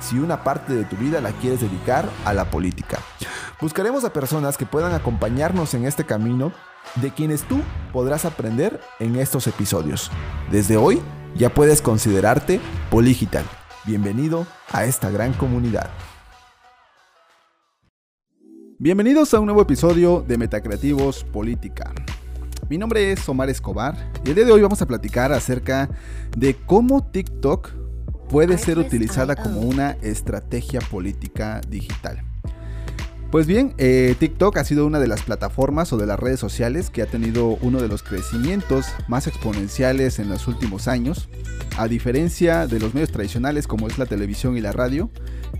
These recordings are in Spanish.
si una parte de tu vida la quieres dedicar a la política. Buscaremos a personas que puedan acompañarnos en este camino de quienes tú podrás aprender en estos episodios. Desde hoy ya puedes considerarte Poligital. Bienvenido a esta gran comunidad. Bienvenidos a un nuevo episodio de Metacreativos Política. Mi nombre es Omar Escobar y el día de hoy vamos a platicar acerca de cómo TikTok puede ser utilizada como una estrategia política digital. Pues bien, eh, TikTok ha sido una de las plataformas o de las redes sociales que ha tenido uno de los crecimientos más exponenciales en los últimos años. A diferencia de los medios tradicionales como es la televisión y la radio,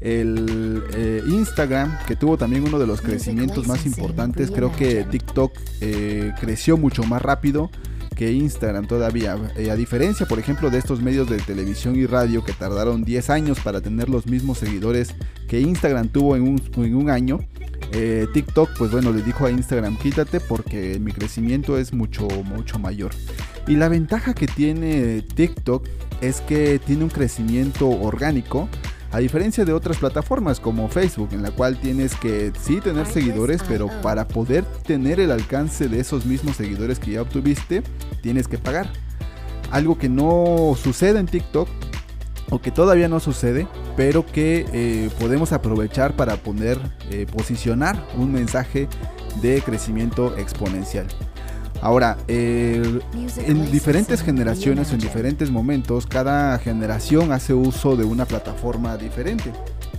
el eh, Instagram, que tuvo también uno de los crecimientos más importantes, creo que TikTok eh, creció mucho más rápido que Instagram todavía. a diferencia, por ejemplo, de estos medios de televisión y radio que tardaron 10 años para tener los mismos seguidores que Instagram tuvo en un, en un año, eh, TikTok, pues bueno, le dijo a Instagram, quítate porque mi crecimiento es mucho, mucho mayor. Y la ventaja que tiene TikTok es que tiene un crecimiento orgánico. A diferencia de otras plataformas como Facebook, en la cual tienes que sí tener seguidores, pero para poder tener el alcance de esos mismos seguidores que ya obtuviste, tienes que pagar. Algo que no sucede en TikTok o que todavía no sucede, pero que eh, podemos aprovechar para poner, eh, posicionar un mensaje de crecimiento exponencial. Ahora, en diferentes generaciones, en diferentes momentos, cada generación hace uso de una plataforma diferente.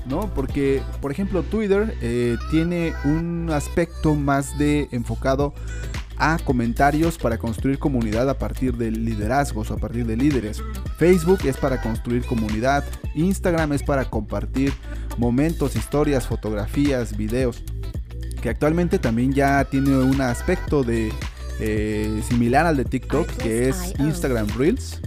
¿no? Porque, por ejemplo, Twitter eh, tiene un aspecto más de enfocado a comentarios para construir comunidad a partir de liderazgos o a partir de líderes. Facebook es para construir comunidad. Instagram es para compartir momentos, historias, fotografías, videos. Que actualmente también ya tiene un aspecto de eh, similar al de TikTok, que es Instagram Reels.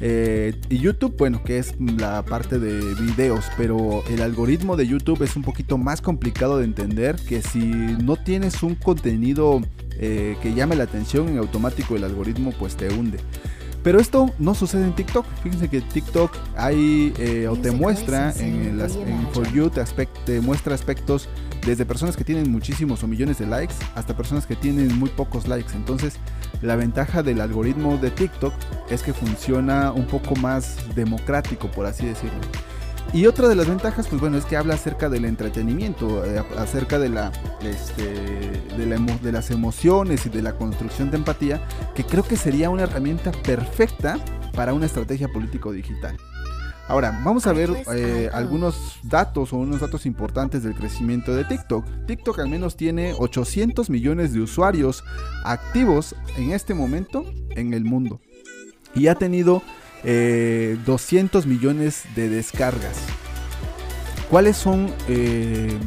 Eh, y YouTube, bueno, que es la parte de videos, pero el algoritmo de YouTube es un poquito más complicado de entender que si no tienes un contenido eh, que llame la atención, en automático el algoritmo pues te hunde. Pero esto no sucede en TikTok. Fíjense que TikTok hay eh, o te muestra en, For You te, muestra aspectos desde personas que tienen muchísimos o millones de likes hasta personas que tienen muy pocos likes. Entonces la ventaja del algoritmo de TikTok es que funciona un poco más democrático, por así decirlo. Y otra de las ventajas, pues bueno, es que habla acerca del entretenimiento, eh, acerca de, la, este, de, de, las emociones y de la construcción de empatía, que creo que sería una herramienta perfecta para una estrategia político digital. Ahora, vamos a ver eh, algunos datos o unos datos importantes del crecimiento de TikTok. TikTok al menos tiene 800 millones de usuarios activos en este momento en el mundo. Y ha tenido 200 eh, millones de descargas. ¿Cuáles son eh,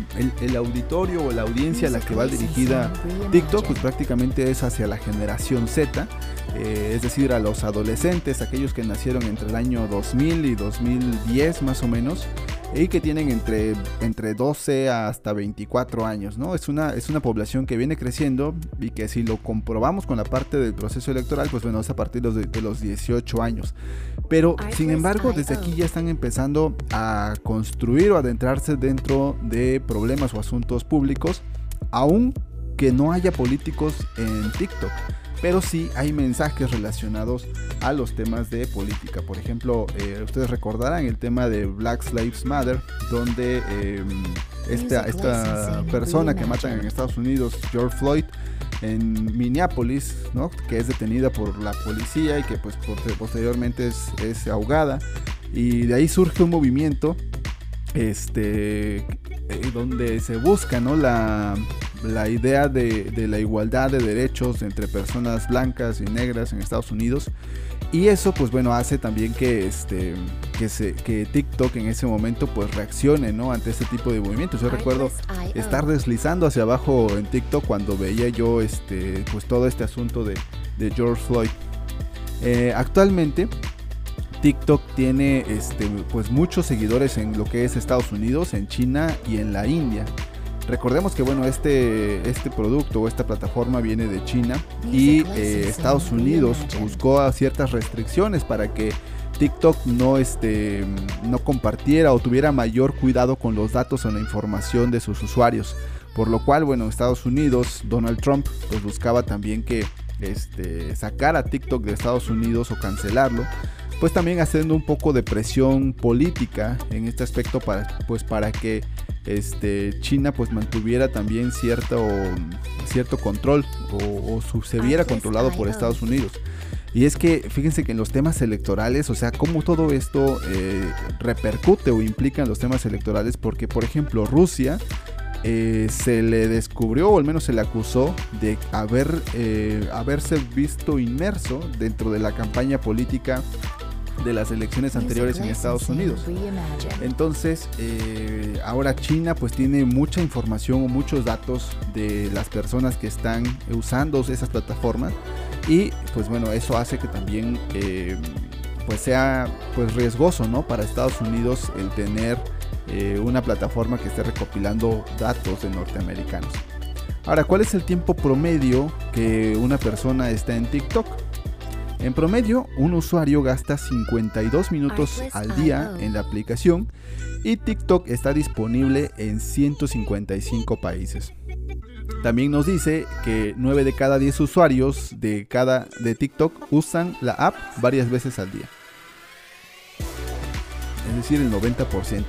el, auditorio o la audiencia a la que va dirigida TikTok? Pues prácticamente es hacia la generación Z, eh, es decir, a los adolescentes, aquellos que nacieron entre el año 2000 y 2010 más o menos y que tienen entre, entre 12 hasta 24 años, ¿no? Es una, es una población que viene creciendo y que si lo comprobamos con la parte del proceso electoral, pues bueno, es a partir de los, de los 18 años. Pero, sin embargo, desde aquí ya están empezando a construir o adentrarse dentro de problemas o asuntos públicos, aun que no haya políticos en TikTok pero sí hay mensajes relacionados a los temas de política. Por ejemplo, eh, ustedes recordarán el tema de Black Lives Matter, donde em, esta, esta persona que matan en Estados Unidos, George Floyd, en Minneapolis, ¿no? que es detenida por la policía y que pues posteriormente es, es ahogada. Y de ahí surge un movimiento este, eh, donde se busca ¿no? la, la idea de, de, la igualdad de derechos entre personas blancas y negras en Estados Unidos. Y eso pues bueno hace también que, este, que, se, que TikTok en ese momento pues reaccione ¿no? ante este tipo de movimientos. Yo recuerdo estar deslizando hacia abajo en TikTok cuando veía yo este, pues todo este asunto de, de George Floyd. Eh, actualmente TikTok tiene este, pues muchos seguidores en lo que es Estados Unidos, en China y en la India. Recordemos que bueno, este, este producto o esta plataforma viene de China y eh, Estados Unidos buscó ciertas restricciones para que TikTok no, este, no compartiera o tuviera mayor cuidado con los datos o la información de sus usuarios. Por lo cual, bueno, Estados Unidos, Donald Trump, pues buscaba también que este, sacar a TikTok de Estados Unidos o cancelarlo pues también haciendo un poco de presión política en este aspecto para, pues para que este, China pues mantuviera también cierto, cierto control o, se viera controlado por Estados Unidos. Y es que fíjense que en los temas electorales, o sea, cómo todo esto eh, repercute o implica en los temas electorales, porque por ejemplo Rusia eh, se le descubrió, o al menos se le acusó, de haber, eh, haberse visto inmerso dentro de la campaña política de las elecciones anteriores en Estados Unidos. Entonces, eh, ahora China pues tiene mucha información o muchos datos de las personas que están usando esas plataformas y pues bueno, eso hace que también eh, pues sea pues riesgoso, ¿no? Para Estados Unidos el tener eh, una plataforma que esté recopilando datos de norteamericanos. Ahora, ¿cuál es el tiempo promedio que una persona está en TikTok? En promedio, un usuario gasta 52 minutos al día en la aplicación y TikTok está disponible en 155 países. También nos dice que 9 de cada 10 usuarios de, cada, de TikTok usan la app varias veces al día. Es decir, el 90%.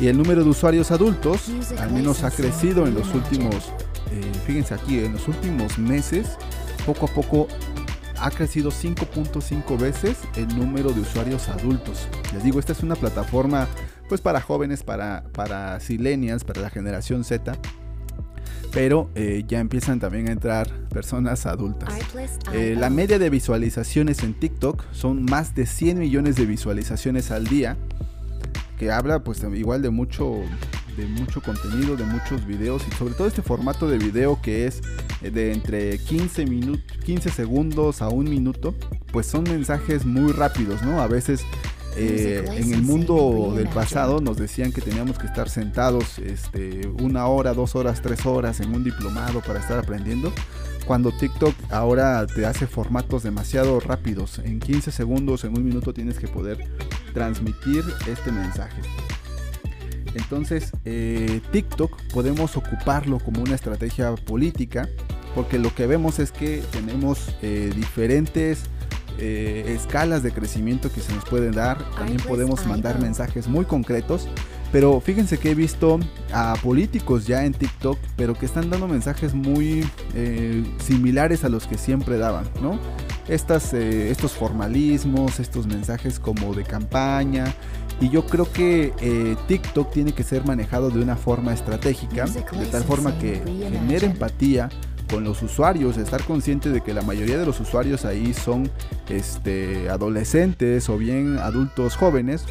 Y el número de usuarios adultos al menos ha crecido en los últimos, eh, fíjense aquí, en los últimos meses, poco a poco ha crecido 5.5 veces el número de usuarios adultos. Les digo, esta es una plataforma pues para jóvenes, para, para silenials, para la generación Z. Pero eh, ya empiezan también a entrar personas adultas. Eh, la media de visualizaciones en TikTok son más de 100 millones de visualizaciones al día. Que habla pues igual de mucho de mucho contenido, de muchos videos y sobre todo este formato de video que es eh, de entre 15, minutos 15 segundos a un minuto, pues son mensajes muy rápidos, ¿no? A veces eh, en el mundo del pasado nos decían que teníamos que estar sentados este, una hora, dos horas, tres horas en un diplomado para estar aprendiendo. Cuando TikTok ahora te hace formatos demasiado rápidos, en 15 segundos, en un minuto tienes que poder transmitir este mensaje. Entonces, eh, TikTok podemos ocuparlo como una estrategia política, porque lo que vemos es que tenemos eh, diferentes eh, escalas de crecimiento que se nos pueden dar. También pues, podemos mandar mensajes muy concretos. Pero fíjense que he visto a políticos ya en TikTok, pero que están dando mensajes muy similares a los que siempre daban, ¿no? Estas, estos formalismos, estos mensajes como de campaña, y yo creo que eh, TikTok tiene que ser manejado de una forma estratégica, de tal forma que genere empatía con los usuarios, estar consciente de que la mayoría de los usuarios ahí son este, adolescentes o bien adultos jóvenes,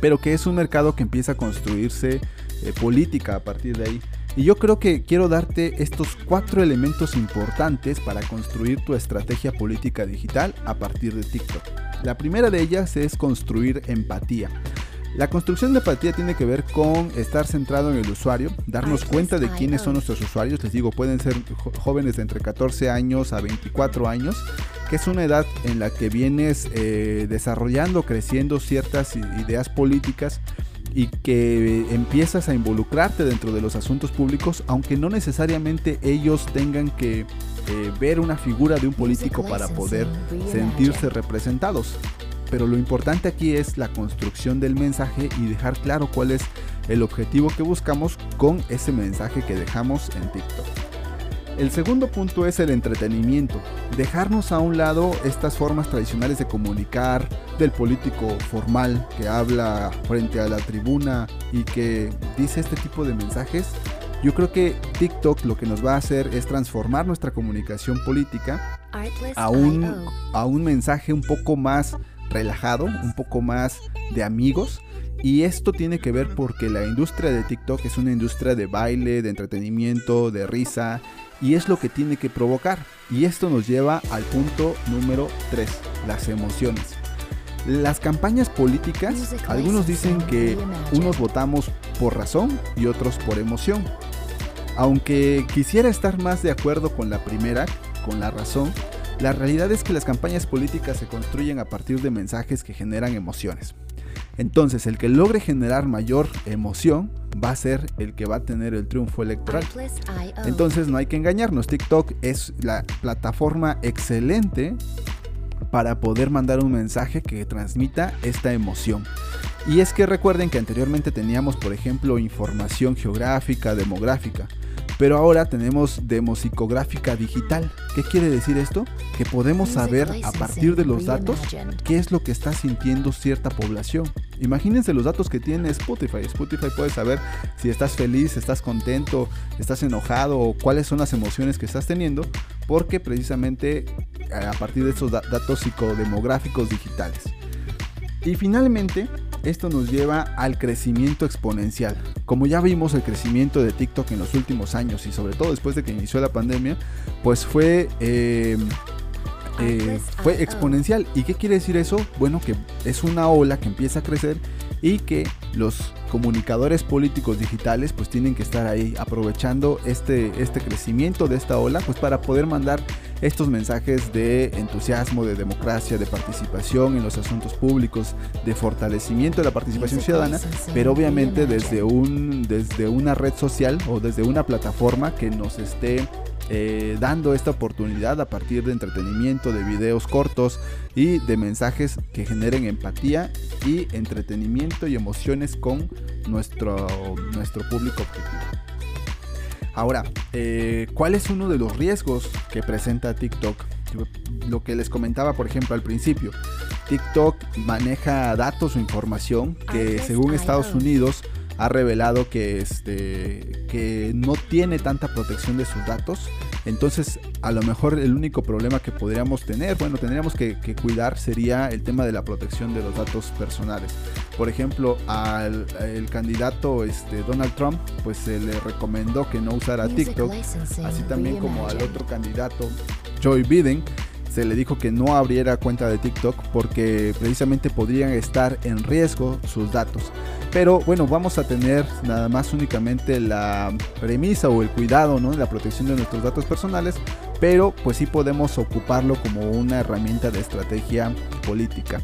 pero que es un mercado que empieza a construirse eh, política a partir de ahí. Y yo creo que quiero darte estos cuatro elementos importantes para construir tu estrategia política digital a partir de TikTok. La primera de ellas es construir empatía. La construcción de empatía tiene que ver con estar centrado en el usuario, darnos cuenta de quiénes son nuestros usuarios. Les digo, pueden ser jóvenes de entre 14 años a 24 años, que es una edad en la que vienes eh, desarrollando, creciendo ciertas ideas políticas y que empiezas a involucrarte dentro de los asuntos públicos, aunque no necesariamente ellos tengan que eh, ver una figura de un político para poder sentirse representados. Pero lo importante aquí es la construcción del mensaje y dejar claro cuál es el objetivo que buscamos con ese mensaje que dejamos en TikTok. El segundo punto es el entretenimiento. Dejarnos a un lado estas formas tradicionales de comunicar, del político formal que habla frente a la tribuna y que dice este tipo de mensajes. Yo creo que TikTok lo que nos va a hacer es transformar nuestra comunicación política a un, a un mensaje un poco más relajado, un poco más de amigos. Y esto tiene que ver porque la industria de TikTok es una industria de baile, de entretenimiento, de risa, y es lo que tiene que provocar. Y esto nos lleva al punto número 3, las emociones. Las campañas políticas, algunos dicen que unos votamos por razón y otros por emoción. Aunque quisiera estar más de acuerdo con la primera, con la razón, la realidad es que las campañas políticas se construyen a partir de mensajes que generan emociones. Entonces, el que logre generar mayor emoción va a ser el que va a tener el triunfo electoral. Entonces, no hay que engañarnos. TikTok es la plataforma excelente para poder mandar un mensaje que transmita esta emoción. Y es que recuerden que anteriormente teníamos, por ejemplo, información geográfica, demográfica. Pero ahora tenemos demosicográfica digital. ¿Qué quiere decir esto? Que podemos saber a partir de los datos qué es lo que está sintiendo cierta población. Imagínense los datos que tiene Spotify. Spotify puede saber si estás feliz, estás contento, estás enojado o cuáles son las emociones que estás teniendo, porque precisamente eh, a partir de estos datos psicodemográficos digitales. Y finalmente, esto nos lleva al crecimiento exponencial. Como ya vimos el crecimiento de TikTok en los últimos años y sobre todo después de que inició la pandemia, pues fue... Eh, eh, fue exponencial. ¿Y qué quiere decir eso? Bueno, que es una ola que empieza a crecer y que los comunicadores políticos digitales pues tienen que estar ahí aprovechando este, este crecimiento de esta ola pues para poder mandar estos mensajes de entusiasmo, de democracia, de participación en los asuntos públicos, de fortalecimiento de la participación ciudadana, pero obviamente desde, un, desde una red social o desde una plataforma que nos esté eh, dando esta oportunidad a partir de entretenimiento, de videos cortos y de mensajes que generen empatía y entretenimiento y emociones con nuestro, nuestro público objetivo. Ahora, eh, ¿cuál es uno de los riesgos que presenta TikTok? Lo que les comentaba, por ejemplo, al principio. TikTok maneja datos o información que según Estados Unidos ha revelado que, este, que no tiene tanta protección de sus datos. Entonces, a lo mejor el único problema que podríamos tener, bueno, tendríamos que, cuidar sería el tema de la protección de los datos personales. Por ejemplo, al el candidato este, Donald Trump, pues se le recomendó que no usara TikTok, así también como al otro candidato Joe Biden se le dijo que no abriera cuenta de TikTok porque precisamente podrían estar en riesgo sus datos. Pero bueno, vamos a tener nada más únicamente la premisa o el cuidado, ¿no? La protección de nuestros datos personales, pero pues sí podemos ocuparlo como una herramienta de estrategia política.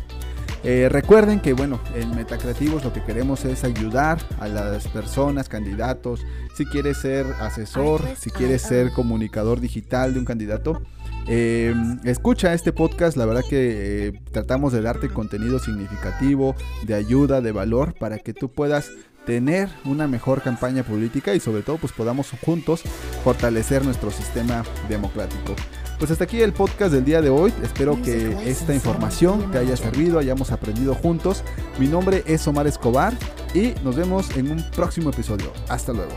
Eh, recuerden que bueno, en Metacreativos lo que queremos es ayudar a las personas, candidatos, si quieres ser asesor, si quieres ser comunicador digital de un candidato, eh, escucha este podcast, la verdad que eh, tratamos de darte contenido significativo, de ayuda, de valor, para que tú puedas tener una mejor campaña política y sobre todo pues podamos juntos fortalecer nuestro sistema democrático. Pues hasta aquí el podcast del día de hoy. Espero que esta información te haya servido, hayamos aprendido juntos. Mi nombre es Omar Escobar y nos vemos en un próximo episodio. Hasta luego.